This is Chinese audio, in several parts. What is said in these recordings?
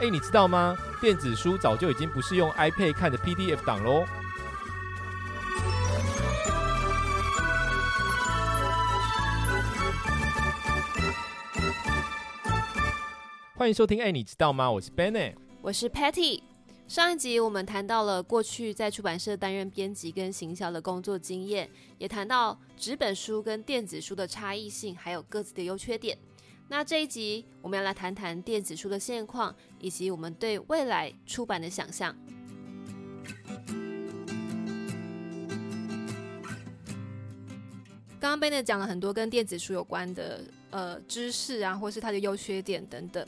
哎，你知道吗？电子书早就已经不是用 iPad 看的 PDF 档喽。欢迎收听，哎，你知道吗？我是 Benny，我是 Patty。上一集我们谈到了过去在出版社担任编辑跟行销的工作经验，也谈到纸本书跟电子书的差异性，还有各自的优缺点。那这一集我们要来谈谈电子书的现况，以及我们对未来出版的想象。刚刚 Benny 讲了很多跟电子书有关的呃知识啊，或是它的优缺点等等。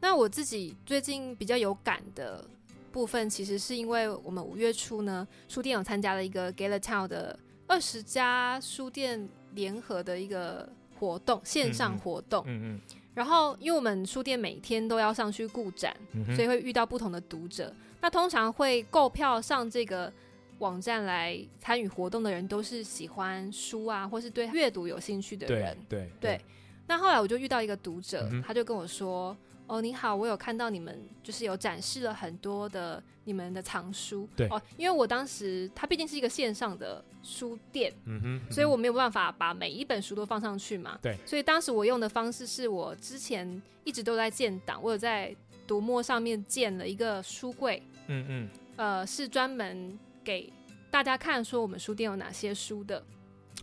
那我自己最近比较有感的部分，其实是因为我们五月初呢，书店有参加了一个 Gala Town 的二十家书店联合的一个活动，线上活动。嗯嗯。然后，因为我们书店每天都要上去顾展，所以会遇到不同的读者。那通常会购票上这个网站来参与活动的人，都是喜欢书啊，或是对阅读有兴趣的人。对对。那后来我就遇到一个读者，他就跟我说。哦，你好，我有看到你们就是有展示了很多的你们的藏书，对。哦，因为我当时它毕竟是一个线上的书店，嗯哼，所以我没有办法把每一本书都放上去嘛，对，所以当时我用的方式是我之前一直都在建档，我有在读墨上面建了一个书柜，嗯嗯，呃，是专门给大家看说我们书店有哪些书的。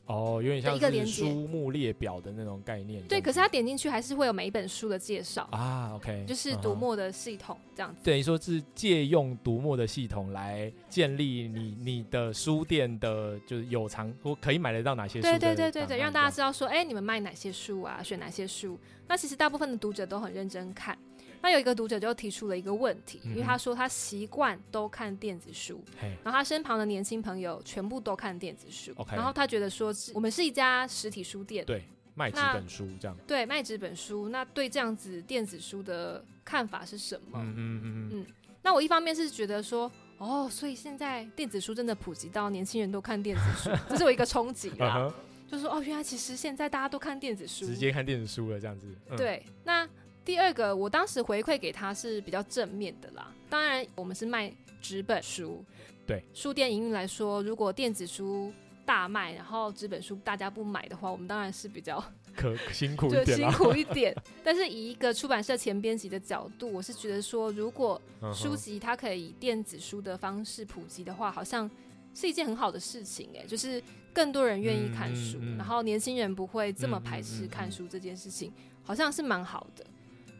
哦，有点像一个连书目列表的那种概念。对，可是他点进去还是会有每一本书的介绍啊。OK，就是读墨的系统这样子。等于说是借用读墨的系统来建立你你的书店的，就是有藏或可以买得到哪些书。对对对对对，让大家知道说，哎，你们卖哪些书啊，选哪些书。那其实大部分的读者都很认真看。那有一个读者就提出了一个问题，因为他说他习惯都看电子书，然后他身旁的年轻朋友全部都看电子书，然后他觉得说我们是一家实体书店，对，卖纸本书这样，对，卖纸本书，那对这样子电子书的看法是什么？嗯嗯嗯嗯。那我一方面是觉得说，哦，所以现在电子书真的普及到年轻人都看电子书，这是我一个冲击啦，就说哦，原来其实现在大家都看电子书，直接看电子书了这样子。对，那。第二个，我当时回馈给他是比较正面的啦。当然，我们是卖纸本书，对书店营运来说，如果电子书大卖，然后纸本书大家不买的话，我们当然是比较可 辛苦一点，辛苦一点。但是以一个出版社前编辑的角度，我是觉得说，如果书籍它可以电子书的方式普及的话，好像是一件很好的事情。哎，就是更多人愿意看书，然后年轻人不会这么排斥看书这件事情，好像是蛮好的。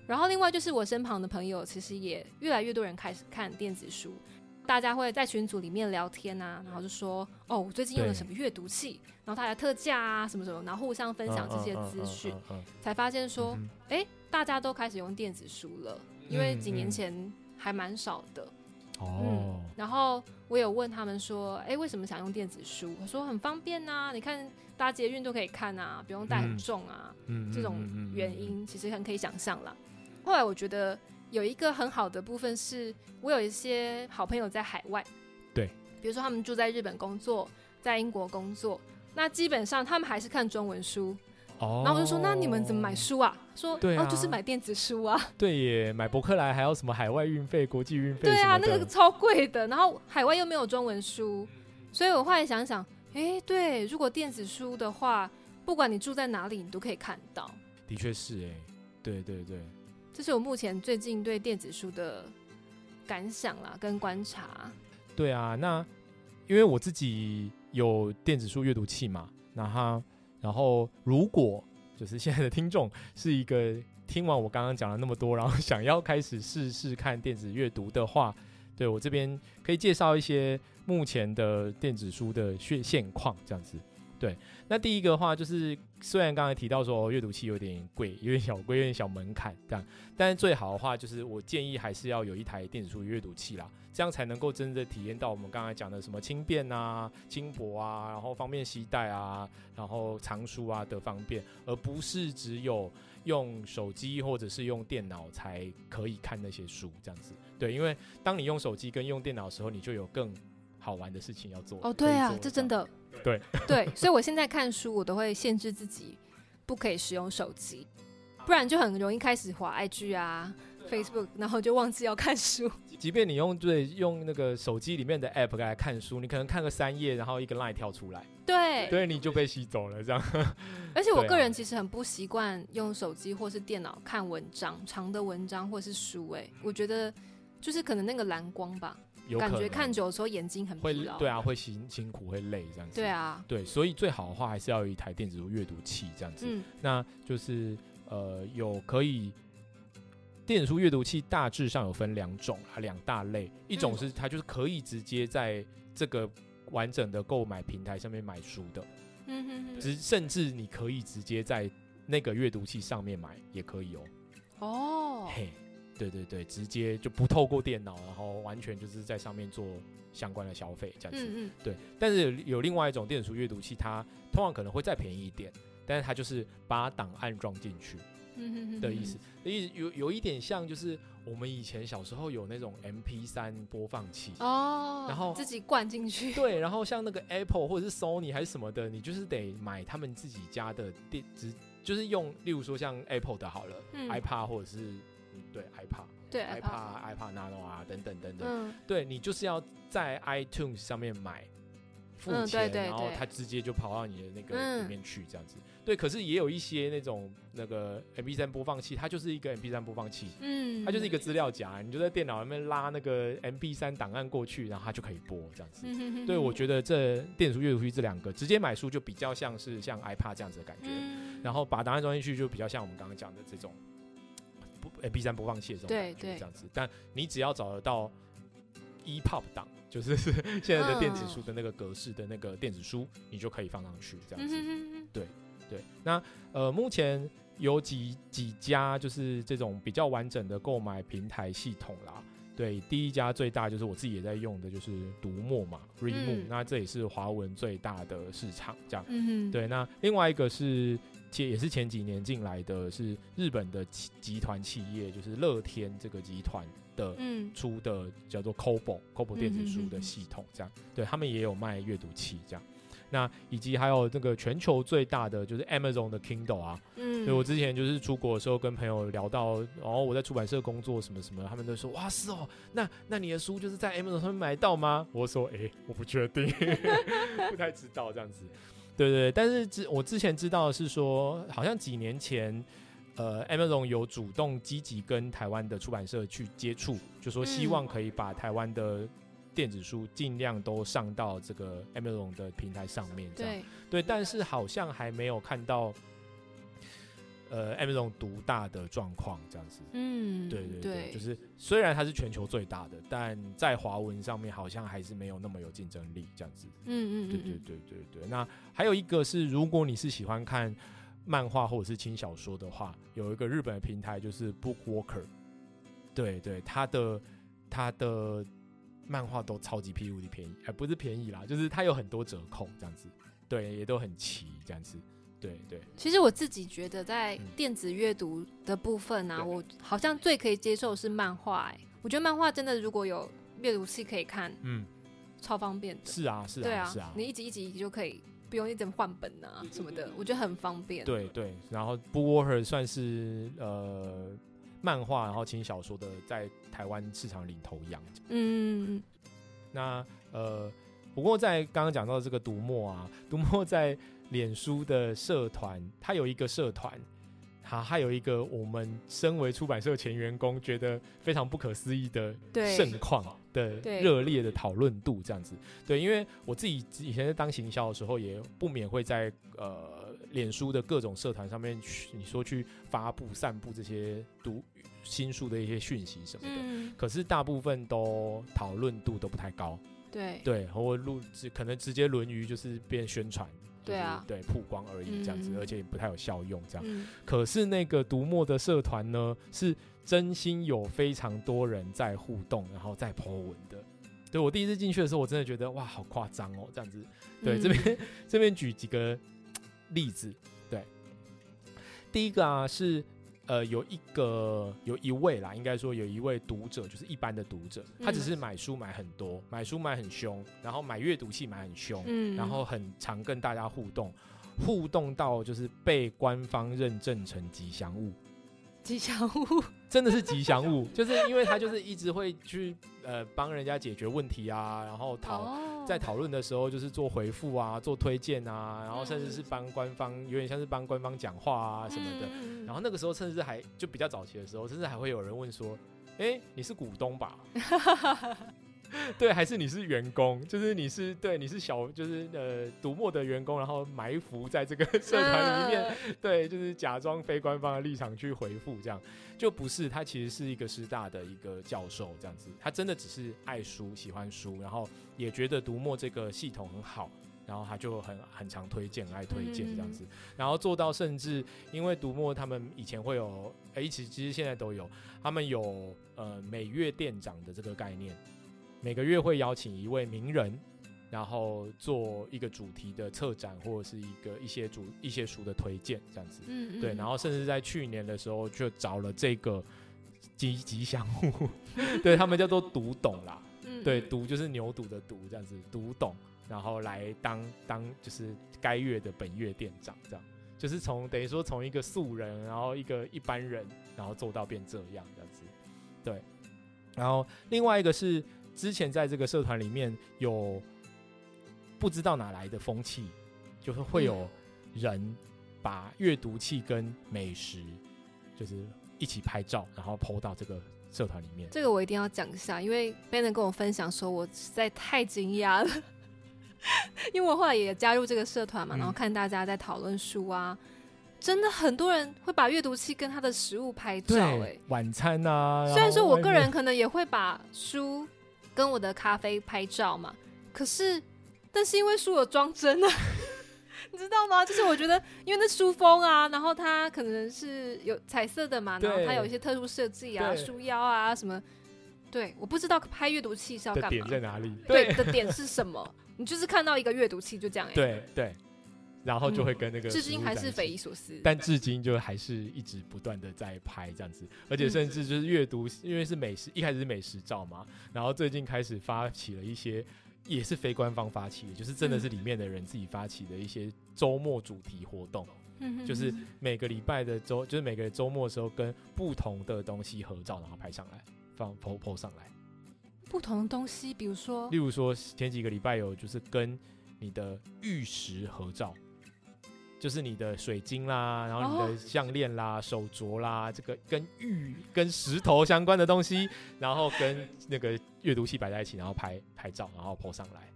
然后另外就是我身旁的朋友，其实也越来越多人开始看电子书，大家会在群组里面聊天啊，然后就说哦，我最近用了什么阅读器，然后它的特价啊什么什么，然后互相分享这些资讯，才发现说，哎，大家都开始用电子书了，因为几年前还蛮少的。哦。然后我有问他们说，哎，为什么想用电子书？我说很方便呐，你看搭捷运都可以看啊，不用带很重啊，嗯这种原因其实很可以想象啦。后来我觉得有一个很好的部分是，我有一些好朋友在海外，对，比如说他们住在日本工作，在英国工作，那基本上他们还是看中文书。哦，然后我就说，那你们怎么买书啊？说，对啊，就是买电子书啊。对耶，买博客来还要什么海外运费、国际运费？对啊，那个超贵的，然后海外又没有中文书，所以我后来想想，哎，对，如果电子书的话，不管你住在哪里，你都可以看到。的确是哎，对对对。这是我目前最近对电子书的感想啦，跟观察。对啊，那因为我自己有电子书阅读器嘛，那哈，然后如果就是现在的听众是一个听完我刚刚讲了那么多，然后想要开始试试看电子阅读的话，对我这边可以介绍一些目前的电子书的现现况，这样子。对，那第一个话就是，虽然刚才提到说阅读器有点贵，有点小贵，有点小门槛这样，但是最好的话就是，我建议还是要有一台电子书阅读器啦，这样才能够真的体验到我们刚才讲的什么轻便啊、轻薄啊，然后方便携带啊，然后藏书啊的方便，而不是只有用手机或者是用电脑才可以看那些书这样子。对，因为当你用手机跟用电脑的时候，你就有更好玩的事情要做。哦，对啊，这真的。对对，所以我现在看书，我都会限制自己不可以使用手机，不然就很容易开始滑 IG 啊，Facebook，然后就忘记要看书。即便你用对用那个手机里面的 App 来看书，你可能看个三页，然后一个 Line 跳出来，对，对，你就被吸走了这样。而且我个人其实很不习惯用手机或是电脑看文章，长的文章或是书，哎，我觉得就是可能那个蓝光吧。感觉看久的时候眼睛很会，对啊，会辛辛苦会累这样子。对啊，对，所以最好的话还是要有一台电子书阅读器这样子。嗯，那就是呃，有可以电子书阅读器大致上有分两种啊，两大类，一种是它就是可以直接在这个完整的购买平台上面买书的，嗯哼哼，只甚至你可以直接在那个阅读器上面买也可以哦。哦，嘿。对对对，直接就不透过电脑，然后完全就是在上面做相关的消费这样子。嗯嗯。对，但是有有另外一种电子书阅读器，它通常可能会再便宜一点，但是它就是把档案装进去的意思。意思有有一点像，就是我们以前小时候有那种 M P 三播放器哦，然后自己灌进去。对，然后像那个 Apple 或者是 Sony 还是什么的，你就是得买他们自己家的电子，就是用，例如说像 Apple 的好了，iPad 或者是。对，iPad，对，iPad，iPad。Nano 啊，等等等等，对你就是要在 iTunes 上面买，付钱，然后它直接就跑到你的那个里面去，这样子。对，可是也有一些那种那个 MP3 播放器，它就是一个 MP3 播放器，嗯，它就是一个资料夹，你就在电脑里面拉那个 MP3 档案过去，然后它就可以播这样子。对，我觉得这电子书阅读器这两个，直接买书就比较像是像 iPad 这样子的感觉，然后把档案装进去就比较像我们刚刚讲的这种。M P 三播放器的这种感觉，这样子，但你只要找得到 E Pub 档，就是 现在的电子书的那个格式的那个电子书，你就可以放上去，这样子。对对，那呃，目前有几几家就是这种比较完整的购买平台系统啦。对，第一家最大就是我自己也在用的，就是读墨嘛，Readmoo，那这也是华文最大的市场，这样。嗯对，那另外一个是。且也是前几年进来的是日本的集集团企业，就是乐天这个集团的出的叫做 Kobo Kobo 电子书的系统，这样。对他们也有卖阅读器，这样。那以及还有那个全球最大的就是 Amazon 的 Kindle 啊，嗯，所以我之前就是出国的时候跟朋友聊到，然后我在出版社工作什么什么，他们都说哇是哦，那那你的书就是在 Amazon 上面买到吗？我说哎，我不确定，不太知道这样子。对对，但是之我之前知道的是说，好像几年前，呃，Amazon 有主动积极跟台湾的出版社去接触，就说希望可以把台湾的电子书尽量都上到这个 Amazon 的平台上面，这样对，但是好像还没有看到。呃，Amazon 独大的状况这样子，嗯，对对对，就是虽然它是全球最大的，但在华文上面好像还是没有那么有竞争力这样子。嗯嗯，对对对对对。那还有一个是，如果你是喜欢看漫画或者是轻小说的话，有一个日本的平台就是 Bookwalker，对对，它的它的漫画都超级屁股的便宜，哎，不是便宜啦，就是它有很多折扣这样子，对，也都很齐这样子。对对，其实我自己觉得在电子阅读的部分呢，我好像最可以接受是漫画。哎，我觉得漫画真的如果有阅读器可以看，嗯，超方便的。是啊，是啊，对啊，是啊，你一集一集就可以，不用一直换本啊什么的，我觉得很方便。对对，然后 Bookwalker 算是呃漫画，然后轻小说的在台湾市场领头羊。嗯，那呃，不过在刚刚讲到这个读墨啊，读墨在。脸书的社团，它有一个社团，它，还有一个我们身为出版社前员工觉得非常不可思议的盛况的热烈的讨论度，这样子。对，因为我自己以前在当行销的时候，也不免会在呃脸书的各种社团上面去，你说去发布、散布这些读新书的一些讯息什么的，可是大部分都讨论度都不太高。对对，和录制可能直接沦于就是变宣传。对啊，对曝光而已这样子，而且也不太有效用这样。可是那个读墨的社团呢，是真心有非常多人在互动，然后在 po 文的。对我第一次进去的时候，我真的觉得哇，好夸张哦，这样子。对，这边 这边举几个例子。对，第一个啊是。呃，有一个有一位啦，应该说有一位读者，就是一般的读者，他只是买书买很多，买书买很凶，然后买阅读器买很凶，嗯，然后很常跟大家互动，互动到就是被官方认证成吉祥物，吉祥物，真的是吉祥物，就是因为他就是一直会去呃帮人家解决问题啊，然后讨在讨论的时候就是做回复啊，做推荐啊，然后甚至是帮官方有点像是帮官方讲话啊什么的。然后那个时候甚至还就比较早期的时候，甚至还会有人问说：“哎，你是股东吧？” 对，还是你是员工，就是你是对，你是小，就是呃，读墨的员工，然后埋伏在这个 社团里面，对，就是假装非官方的立场去回复，这样就不是他其实是一个师大的一个教授，这样子，他真的只是爱书，喜欢书，然后也觉得读墨这个系统很好，然后他就很很常推荐，爱推荐这样子，然后做到甚至因为读墨他们以前会有，哎，其实其实现在都有，他们有呃每月店长的这个概念。每个月会邀请一位名人，然后做一个主题的策展，或者是一个一些主一些书的推荐，这样子。嗯，对。然后甚至在去年的时候，就找了这个吉吉祥物，对他们叫做读懂啦。嗯，对，读就是牛犊的读，这样子读懂，然后来当当就是该月的本月店长，这样就是从等于说从一个素人，然后一个一般人，然后做到变这样这样子。对。然后另外一个是。之前在这个社团里面有不知道哪来的风气，就是会有人把阅读器跟美食就是一起拍照，然后 PO 到这个社团里面。这个我一定要讲一下，因为 Ben 跟我分享说，我实在太惊讶了。因为我后来也加入这个社团嘛，然后看大家在讨论书啊，真的很多人会把阅读器跟他的食物拍照，哎，晚餐啊。虽然说我个人可能也会把书。跟我的咖啡拍照嘛，可是，但是因为书有装帧啊，你知道吗？就是我觉得，因为那书封啊，然后它可能是有彩色的嘛，然后它有一些特殊设计啊，书腰啊什么，对，我不知道拍阅读器是要干嘛，点在哪里？对，的点是什么？你就是看到一个阅读器就这样，对对。然后就会跟那个至今还是匪夷所思，但至今就还是一直不断的在拍这样子，而且甚至就是阅读，因为是美食，一开始是美食照嘛，然后最近开始发起了一些，也是非官方发起的，就是真的是里面的人自己发起的一些周末主题活动，嗯就是每个礼拜的周，就是每个周末的时候跟不同的东西合照，然后拍上来放 po po 上来，不同的东西，比如说，例如说前几个礼拜有就是跟你的玉石合照。就是你的水晶啦，然后你的项链啦、手镯啦，这个跟玉、跟石头相关的东西，然后跟那个阅读器摆在一起，然后拍拍照，然后 po 上来，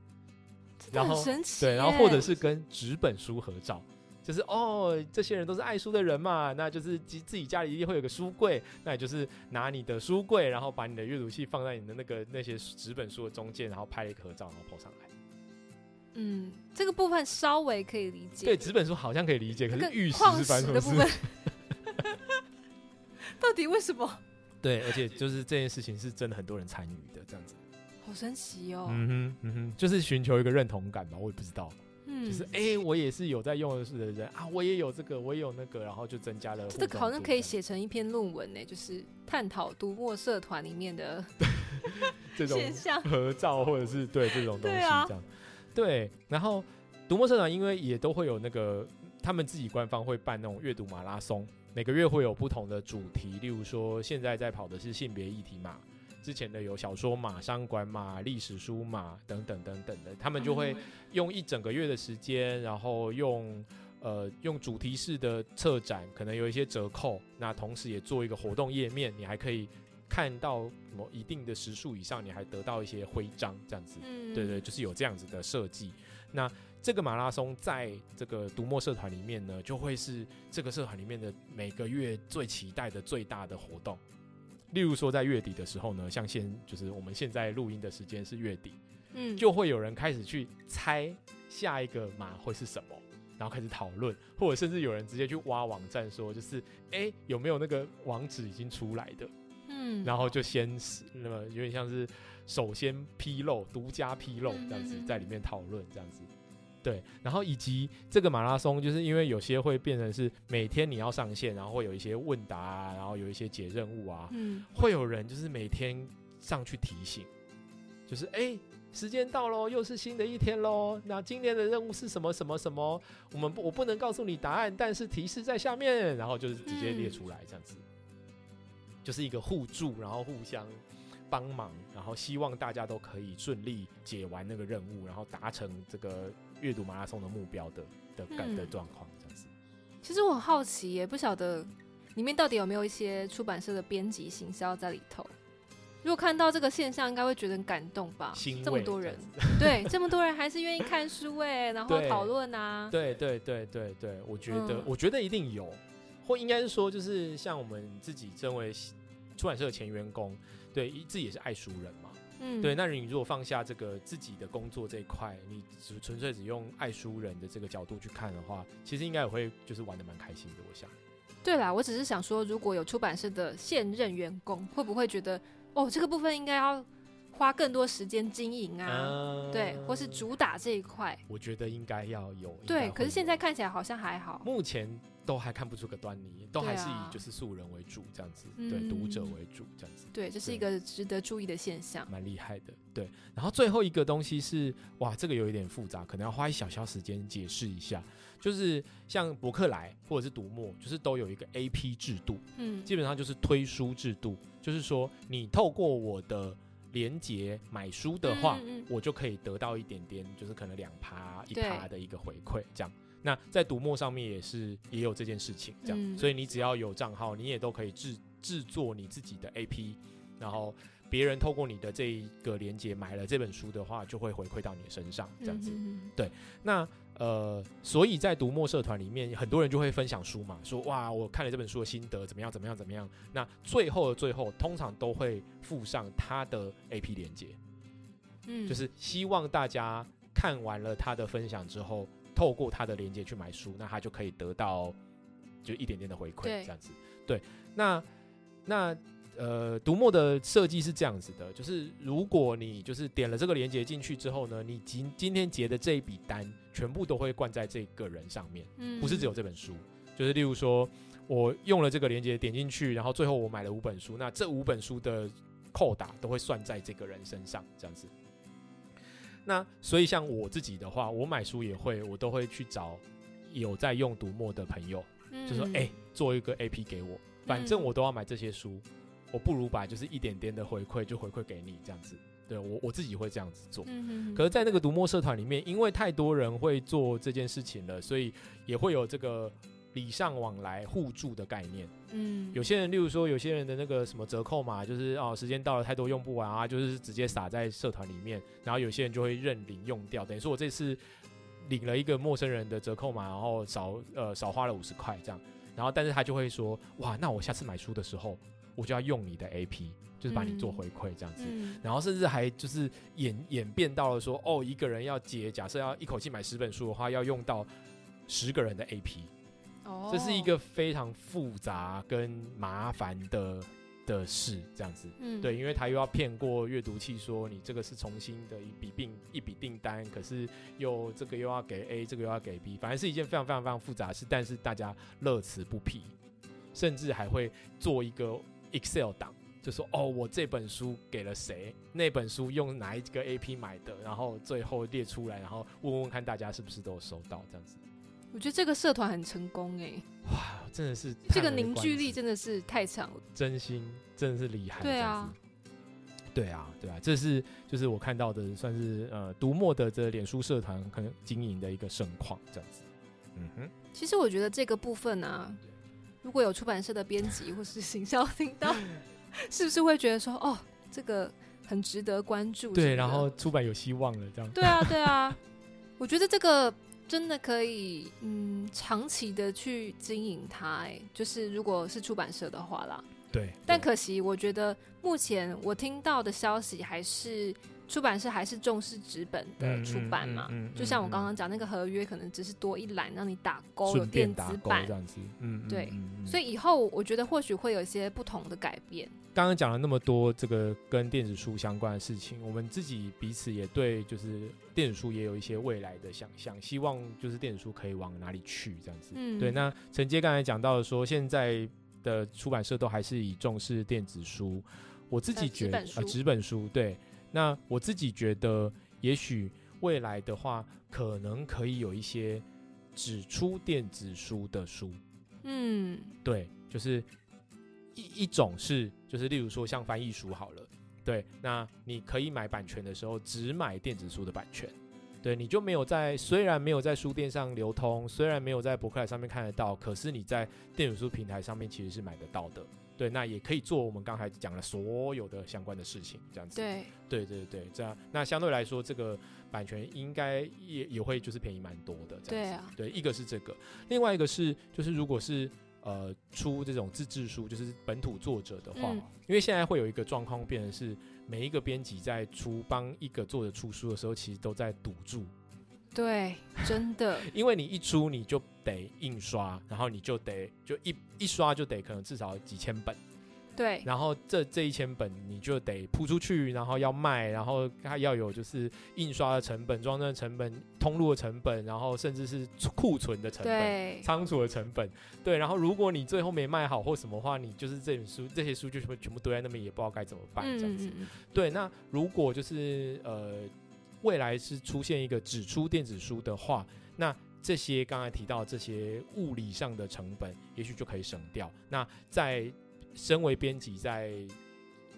然后神奇。对，然后或者是跟纸本书合照，就是哦，这些人都是爱书的人嘛，那就是自自己家里一定会有个书柜，那也就是拿你的书柜，然后把你的阅读器放在你的那个那些纸本书的中间，然后拍一个合照，然后 po 上来。嗯，这个部分稍微可以理解。对，纸本书好像可以理解，可是玉石的部分，到底为什么？对，而且就是这件事情是真的很多人参与的，这样子，好神奇哦。嗯哼，嗯哼，就是寻求一个认同感吧，我也不知道。嗯，就是哎，我也是有在用的是的人啊，我也有这个，我也有那个，然后就增加了。这个好像可以写成一篇论文呢，就是探讨读墨社团里面的 这种现象、合照，或者是对这种东西这样。对，然后读墨社团因为也都会有那个，他们自己官方会办那种阅读马拉松，每个月会有不同的主题，例如说现在在跑的是性别议题嘛，之前的有小说嘛、商管嘛、历史书嘛等等等等的，他们就会用一整个月的时间，然后用呃用主题式的策展，可能有一些折扣，那同时也做一个活动页面，你还可以。看到某一定的时数以上，你还得到一些徽章，这样子，对对，就是有这样子的设计。那这个马拉松在这个读墨社团里面呢，就会是这个社团里面的每个月最期待的最大的活动。例如说，在月底的时候呢，像现就是我们现在录音的时间是月底，嗯，就会有人开始去猜下一个马会是什么，然后开始讨论，或者甚至有人直接去挖网站说，就是哎有没有那个网址已经出来的。嗯，然后就先那么有点像是首先披露、独家披露这样子，在里面讨论这样子，对。然后以及这个马拉松，就是因为有些会变成是每天你要上线，然后会有一些问答，啊，然后有一些解任务啊，嗯，会有人就是每天上去提醒，就是哎，时间到喽，又是新的一天喽。那今天的任务是什么什么什么？我们不我不能告诉你答案，但是提示在下面，然后就是直接列出来这样子。就是一个互助，然后互相帮忙，然后希望大家都可以顺利解完那个任务，然后达成这个阅读马拉松的目标的的感的状况，这样子。其实我很好奇，也不晓得里面到底有没有一些出版社的编辑行销在里头。如果看到这个现象，应该会觉得很感动吧？这么多人，对，这么多人还是愿意看书哎，然后讨论啊。对对对对对，我觉得，我觉得一定有，或应该是说，就是像我们自己身为出版社的前员工，对，自己也是爱书人嘛。嗯，对。那你如果放下这个自己的工作这一块，你只纯粹只用爱书人的这个角度去看的话，其实应该也会就是玩的蛮开心的。我想。对啦，我只是想说，如果有出版社的现任员工，会不会觉得？哦，这个部分应该要花更多时间经营啊，对，或是主打这一块。我觉得应该要有。对，可是现在看起来好像还好。目前都还看不出个端倪，都还是以就是素人为主这样子，对，读者为主这样子。对，这是一个值得注意的现象。蛮厉害的，对。然后最后一个东西是，哇，这个有一点复杂，可能要花一小小时间解释一下。就是像博客来或者是读墨，就是都有一个 A P 制度，嗯，基本上就是推书制度，就是说你透过我的连接买书的话，我就可以得到一点点，就是可能两趴一趴的一个回馈，这样。那在读墨上面也是也有这件事情，这样，所以你只要有账号，你也都可以制制作你自己的 A P，然后别人透过你的这一个连接买了这本书的话，就会回馈到你身上，这样子，对，那。呃，所以在读墨社团里面，很多人就会分享书嘛，说哇，我看了这本书的心得怎么样，怎么样，怎么样。那最后的最后，通常都会附上他的 A P 连接，嗯，就是希望大家看完了他的分享之后，透过他的连接去买书，那他就可以得到就一点点的回馈，这样子。对，那那。呃，读墨的设计是这样子的，就是如果你就是点了这个链接进去之后呢，你今今天结的这一笔单全部都会灌在这个人上面，嗯，不是只有这本书，就是例如说我用了这个链接点进去，然后最后我买了五本书，那这五本书的扣打都会算在这个人身上，这样子。那所以像我自己的话，我买书也会，我都会去找有在用读墨的朋友，就说哎，做一个 A P 给我，反正我都要买这些书。我不如把就是一点点的回馈就回馈给你这样子，对我我自己会这样子做。可是，在那个读墨社团里面，因为太多人会做这件事情了，所以也会有这个礼尚往来、互助的概念。嗯，有些人，例如说，有些人的那个什么折扣嘛，就是哦，时间到了太多用不完啊，就是直接撒在社团里面。然后有些人就会认领用掉，等于说我这次领了一个陌生人的折扣嘛，然后少呃少花了五十块这样。然后，但是他就会说，哇，那我下次买书的时候。我就要用你的 A P，就是把你做回馈这样子，然后甚至还就是演演变到了说，哦，一个人要接，假设要一口气买十本书的话，要用到十个人的 A P，哦，这是一个非常复杂跟麻烦的的事，这样子，嗯，对，因为他又要骗过阅读器说你这个是重新的一笔订一笔订单，可是又这个又要给 A，这个又要给 B，反正是一件非常非常非常复杂的事，但是大家乐此不疲，甚至还会做一个。Excel 档就说哦，我这本书给了谁？那本书用哪一个 AP 买的？然后最后列出来，然后问问看大家是不是都有收到这样子。我觉得这个社团很成功哎！哇，真的是这个凝聚力真的是太强了，真心真的是厉害。对啊，对啊，对啊，这是就是我看到的，算是呃读墨的这脸书社团可能经营的一个盛况这样子。嗯哼，其实我觉得这个部分呢。如果有出版社的编辑 或是行销听到，是不是会觉得说，哦，这个很值得关注？对，然后出版有希望了，这样。对啊，对啊，我觉得这个真的可以，嗯，长期的去经营它。哎，就是如果是出版社的话啦。对。但可惜，我觉得目前我听到的消息还是。出版社还是重视纸本的出版嘛？就像我刚刚讲，那个合约可能只是多一栏让你打勾，有电子版这样子。嗯，对。所以以后我觉得或许会有一些不同的改变。刚刚讲了那么多这个跟电子书相关的事情，我们自己彼此也对就是电子书也有一些未来的想象，希望就是电子书可以往哪里去这样子。嗯，对。那承接刚才讲到的说，现在的出版社都还是以重视电子书，我自己觉得啊，纸本书对。那我自己觉得，也许未来的话，可能可以有一些只出电子书的书。嗯，对，就是一一种是就是例如说像翻译书好了，对，那你可以买版权的时候只买电子书的版权，对，你就没有在虽然没有在书店上流通，虽然没有在博客来上面看得到，可是你在电子书平台上面其实是买得到的。对，那也可以做我们刚才讲的所有的相关的事情，这样子。对，对对对，这样那相对来说，这个版权应该也也会就是便宜蛮多的。对啊，对，一个是这个，另外一个是就是如果是呃出这种自制书，就是本土作者的话，因为现在会有一个状况，变成是每一个编辑在出帮一个作者出书的时候，其实都在赌注。对，真的，因为你一出你就得印刷，然后你就得就一一刷就得可能至少几千本，对，然后这这一千本你就得铺出去，然后要卖，然后它要有就是印刷的成本、装帧的成本、通路的成本，然后甚至是库存的成本、仓储的成本，对，然后如果你最后没卖好或什么话，你就是这本书这些书就会全部堆在那边，也不知道该怎么办这样子，对，那如果就是呃。未来是出现一个只出电子书的话，那这些刚才提到这些物理上的成本，也许就可以省掉。那在身为编辑，在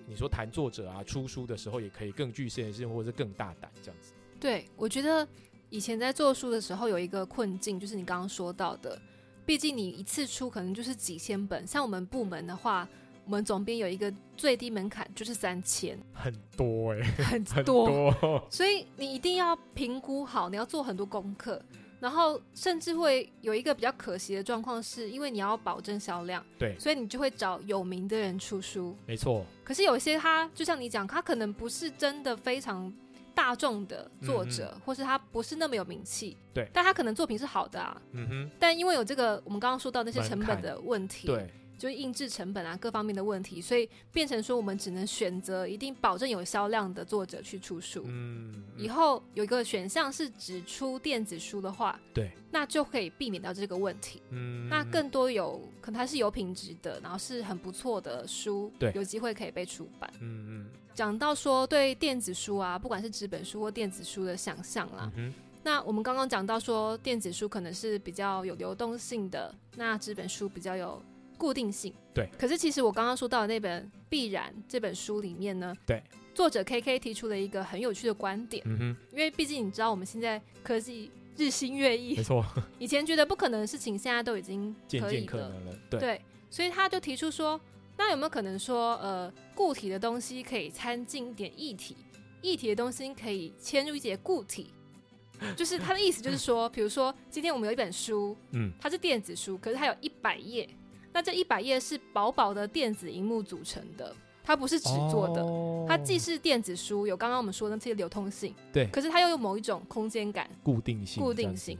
你说谈作者啊出书的时候，也可以更具现实性，或者是更大胆这样子。对，我觉得以前在做书的时候有一个困境，就是你刚刚说到的，毕竟你一次出可能就是几千本，像我们部门的话。我们总编有一个最低门槛，就是三千，很多哎，很多，所以你一定要评估好，你要做很多功课，然后甚至会有一个比较可惜的状况，是因为你要保证销量，对，所以你就会找有名的人出书，没错。可是有些他就像你讲，他可能不是真的非常大众的作者，或是他不是那么有名气，对，但他可能作品是好的啊，嗯哼，但因为有这个我们刚刚说到那些成本的问题，对。就印制成本啊，各方面的问题，所以变成说我们只能选择一定保证有销量的作者去出书。嗯，以后有一个选项是只出电子书的话，对，那就可以避免到这个问题。嗯，那更多有可能它是有品质的，然后是很不错的书，对，有机会可以被出版。嗯嗯，讲到说对电子书啊，不管是纸本书或电子书的想象啦，嗯那我们刚刚讲到说电子书可能是比较有流动性的，那纸本书比较有。固定性。对，可是其实我刚刚说到的那本《必然》这本书里面呢，对，作者 K K 提出了一个很有趣的观点，嗯哼，因为毕竟你知道我们现在科技日新月异，没错，以前觉得不可能的事情，现在都已经渐渐可能了，对，所以他就提出说，那有没有可能说，呃，固体的东西可以掺进一点液体，液体的东西可以嵌入一些固体，就是他的意思就是说，比如说今天我们有一本书，嗯，它是电子书，可是它有一百页。那这一百页是薄薄的电子荧幕组成的，它不是纸做的，它既是电子书，有刚刚我们说的这些流通性，对，可是它又有某一种空间感、固定性、固定性。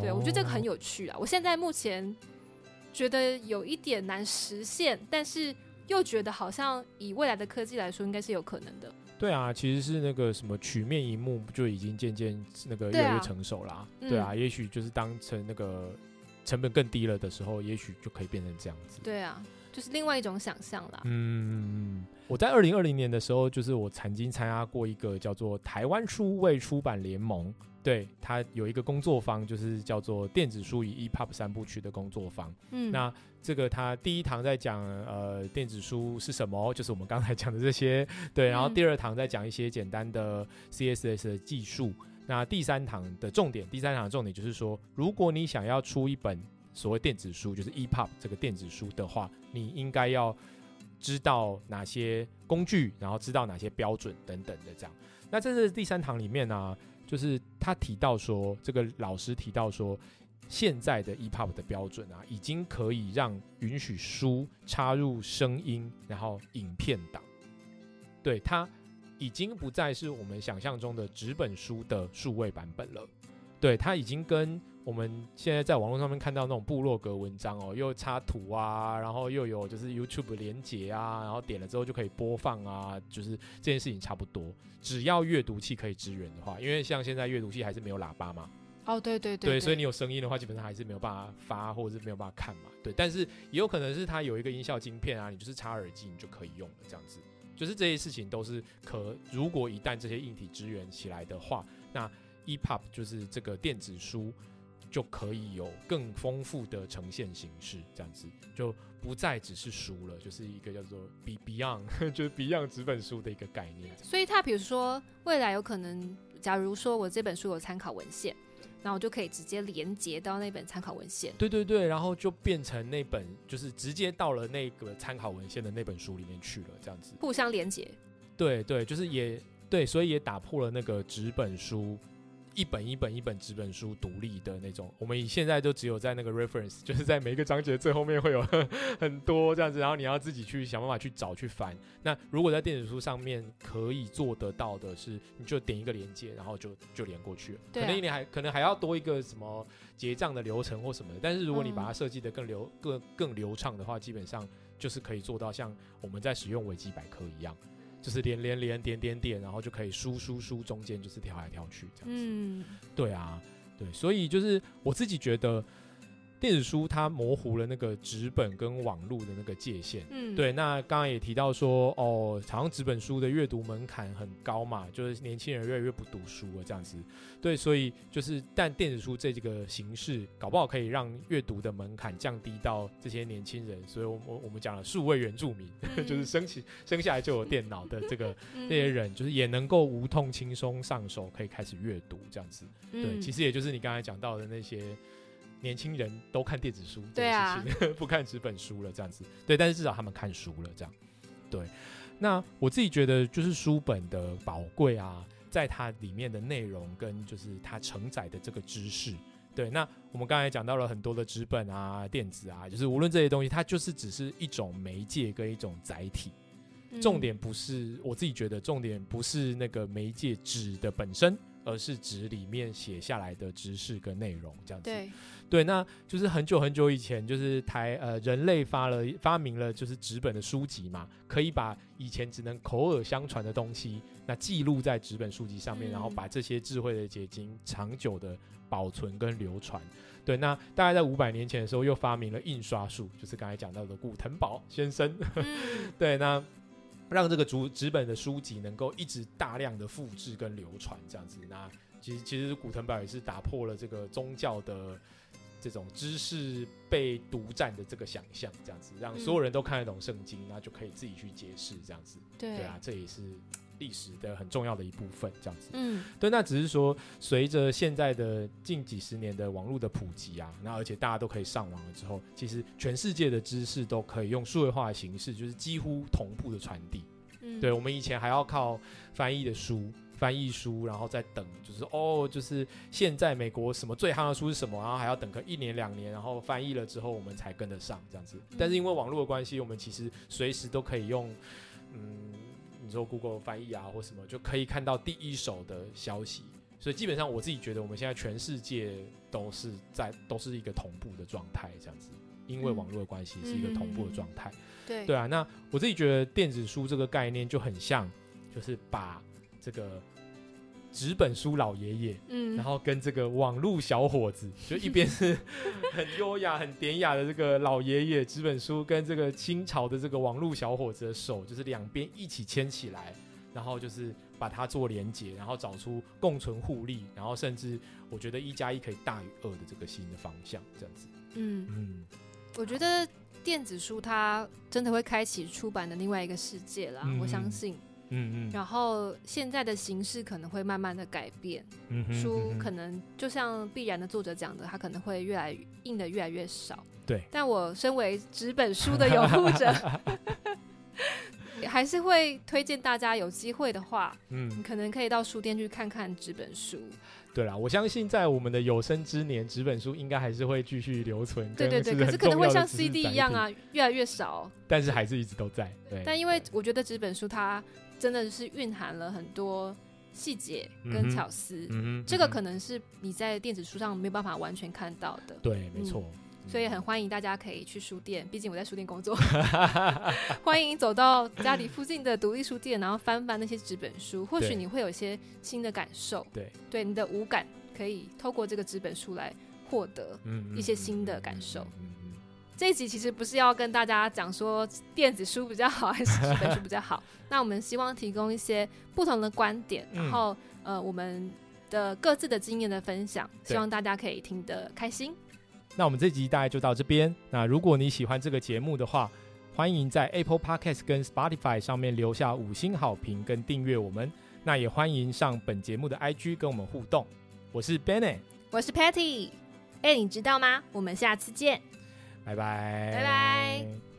对，我觉得这个很有趣啊！我现在目前觉得有一点难实现，但是又觉得好像以未来的科技来说，应该是有可能的。对啊，其实是那个什么曲面荧幕就已经渐渐那个越来越成熟啦。对啊，也许就是当成那个。成本更低了的时候，也许就可以变成这样子。对啊，就是另外一种想象啦。嗯，我在二零二零年的时候，就是我曾经参加过一个叫做台湾数位出版联盟，对它有一个工作坊，就是叫做电子书与 EPUB 三部曲的工作坊。嗯，那这个它第一堂在讲呃电子书是什么，就是我们刚才讲的这些。对，然后第二堂在讲一些简单的 CSS 的技术。那第三堂的重点，第三堂的重点就是说，如果你想要出一本所谓电子书，就是 EPUB 这个电子书的话，你应该要知道哪些工具，然后知道哪些标准等等的这样。那这是第三堂里面呢，就是他提到说，这个老师提到说，现在的 EPUB 的标准啊，已经可以让允许书插入声音，然后影片档，对他。已经不再是我们想象中的纸本书的数位版本了，对，它已经跟我们现在在网络上面看到那种部落格文章哦，又插图啊，然后又有就是 YouTube 连接啊，然后点了之后就可以播放啊，就是这件事情差不多。只要阅读器可以支援的话，因为像现在阅读器还是没有喇叭嘛，哦，对对对，对，所以你有声音的话，基本上还是没有办法发或者是没有办法看嘛，对。但是也有可能是它有一个音效晶片啊，你就是插耳机你就可以用了这样子。就是这些事情都是可，如果一旦这些硬体支援起来的话，那 EPUB 就是这个电子书就可以有更丰富的呈现形式，这样子就不再只是书了，就是一个叫做 Be Beyond，就是 Beyond 纸本书的一个概念。所以，他比如说未来有可能，假如说我这本书有参考文献，那我就可以直接连接到那本参考文献。对对对，然后就变成那本就是直接到了那个参考文献的那本书里面去了，这样子互相连接。对对，就是也对，所以也打破了那个纸本书。一本一本一本纸本书独立的那种，我们现在都只有在那个 reference，就是在每一个章节最后面会有 很多这样子，然后你要自己去想办法去找去翻。那如果在电子书上面可以做得到的是，你就点一个连接，然后就就连过去了。可能你还可能还要多一个什么结账的流程或什么的，但是如果你把它设计的更流更更流畅的话，基本上就是可以做到像我们在使用维基百科一样。就是连连连点点点，然后就可以输输输，中间就是跳来跳去这样子。嗯，对啊，对，所以就是我自己觉得。电子书它模糊了那个纸本跟网络的那个界限，嗯，对。那刚刚也提到说，哦，好像纸本书的阅读门槛很高嘛，就是年轻人越来越不读书了这样子。对，所以就是，但电子书这几个形式，搞不好可以让阅读的门槛降低到这些年轻人。所以，我我我们讲了数位原住民，就是生起生下来就有电脑的这个 这些人，就是也能够无痛轻松上手，可以开始阅读这样子。对，其实也就是你刚才讲到的那些。年轻人都看电子书，对啊，不看纸本书了，这样子，对，但是至少他们看书了，这样，对。那我自己觉得，就是书本的宝贵啊，在它里面的内容跟就是它承载的这个知识，对。那我们刚才讲到了很多的纸本啊、电子啊，就是无论这些东西，它就是只是一种媒介跟一种载体，重点不是我自己觉得重点不是那个媒介纸的本身。而是指里面写下来的知识跟内容，这样子。对，对，那就是很久很久以前，就是台呃人类发了发明了就是纸本的书籍嘛，可以把以前只能口耳相传的东西，那记录在纸本书籍上面，然后把这些智慧的结晶长久的保存跟流传。对，那大概在五百年前的时候，又发明了印刷术，就是刚才讲到的古腾堡先生。对，那。让这个竹纸本的书籍能够一直大量的复制跟流传，这样子。那其实其实古腾堡也是打破了这个宗教的这种知识被独占的这个想象，这样子让所有人都看得懂圣经，那就可以自己去解释，这样子。对啊，这也是。历史的很重要的一部分，这样子。嗯，对，那只是说，随着现在的近几十年的网络的普及啊，那而且大家都可以上网了之后，其实全世界的知识都可以用数位化的形式，就是几乎同步的传递。嗯，对，我们以前还要靠翻译的书，翻译书，然后再等，就是哦，就是现在美国什么最夯的书是什么，然后还要等个一年两年，然后翻译了之后我们才跟得上这样子。但是因为网络的关系，我们其实随时都可以用，嗯。说 Google 翻译啊，或什么就可以看到第一手的消息，所以基本上我自己觉得我们现在全世界都是在都是一个同步的状态，这样子，因为网络的关系是一个同步的状态。对对啊，那我自己觉得电子书这个概念就很像，就是把这个。纸本书老爷爷，嗯，然后跟这个网络小伙子，就一边是 很优雅、很典雅的这个老爷爷纸本书，跟这个清朝的这个网络小伙子的手，就是两边一起牵起来，然后就是把它做连接，然后找出共存互利，然后甚至我觉得一加一可以大于二的这个新的方向，这样子。嗯嗯，我觉得电子书它真的会开启出版的另外一个世界啦，我相信。嗯嗯，然后现在的形式可能会慢慢的改变，书可能就像必然的作者讲的，它可能会越来印的越来越少。对，但我身为纸本书的拥护者，还是会推荐大家有机会的话，嗯，可能可以到书店去看看纸本书。对啦，我相信在我们的有生之年，纸本书应该还是会继续留存。对对对，可是可能会像 CD 一样啊，越来越少。但是还是一直都在。对，但因为我觉得纸本书它。真的是蕴含了很多细节跟巧思，这个可能是你在电子书上没有办法完全看到的。对，没错。所以很欢迎大家可以去书店，毕竟我在书店工作。欢迎走到家里附近的独立书店，然后翻翻那些纸本书，或许你会有一些新的感受。对，对，你的五感可以透过这个纸本书来获得一些新的感受。这一集其实不是要跟大家讲说电子书比较好还是纸本书比较好，那我们希望提供一些不同的观点，然后呃，我们的各自的经验的分享，希望大家可以听得开心。那我们这集大概就到这边。那如果你喜欢这个节目的话，欢迎在 Apple Podcast 跟 Spotify 上面留下五星好评跟订阅我们。那也欢迎上本节目的 IG 跟我们互动。我是 Benny，我是 Patty。哎，你知道吗？我们下次见，拜拜，拜拜。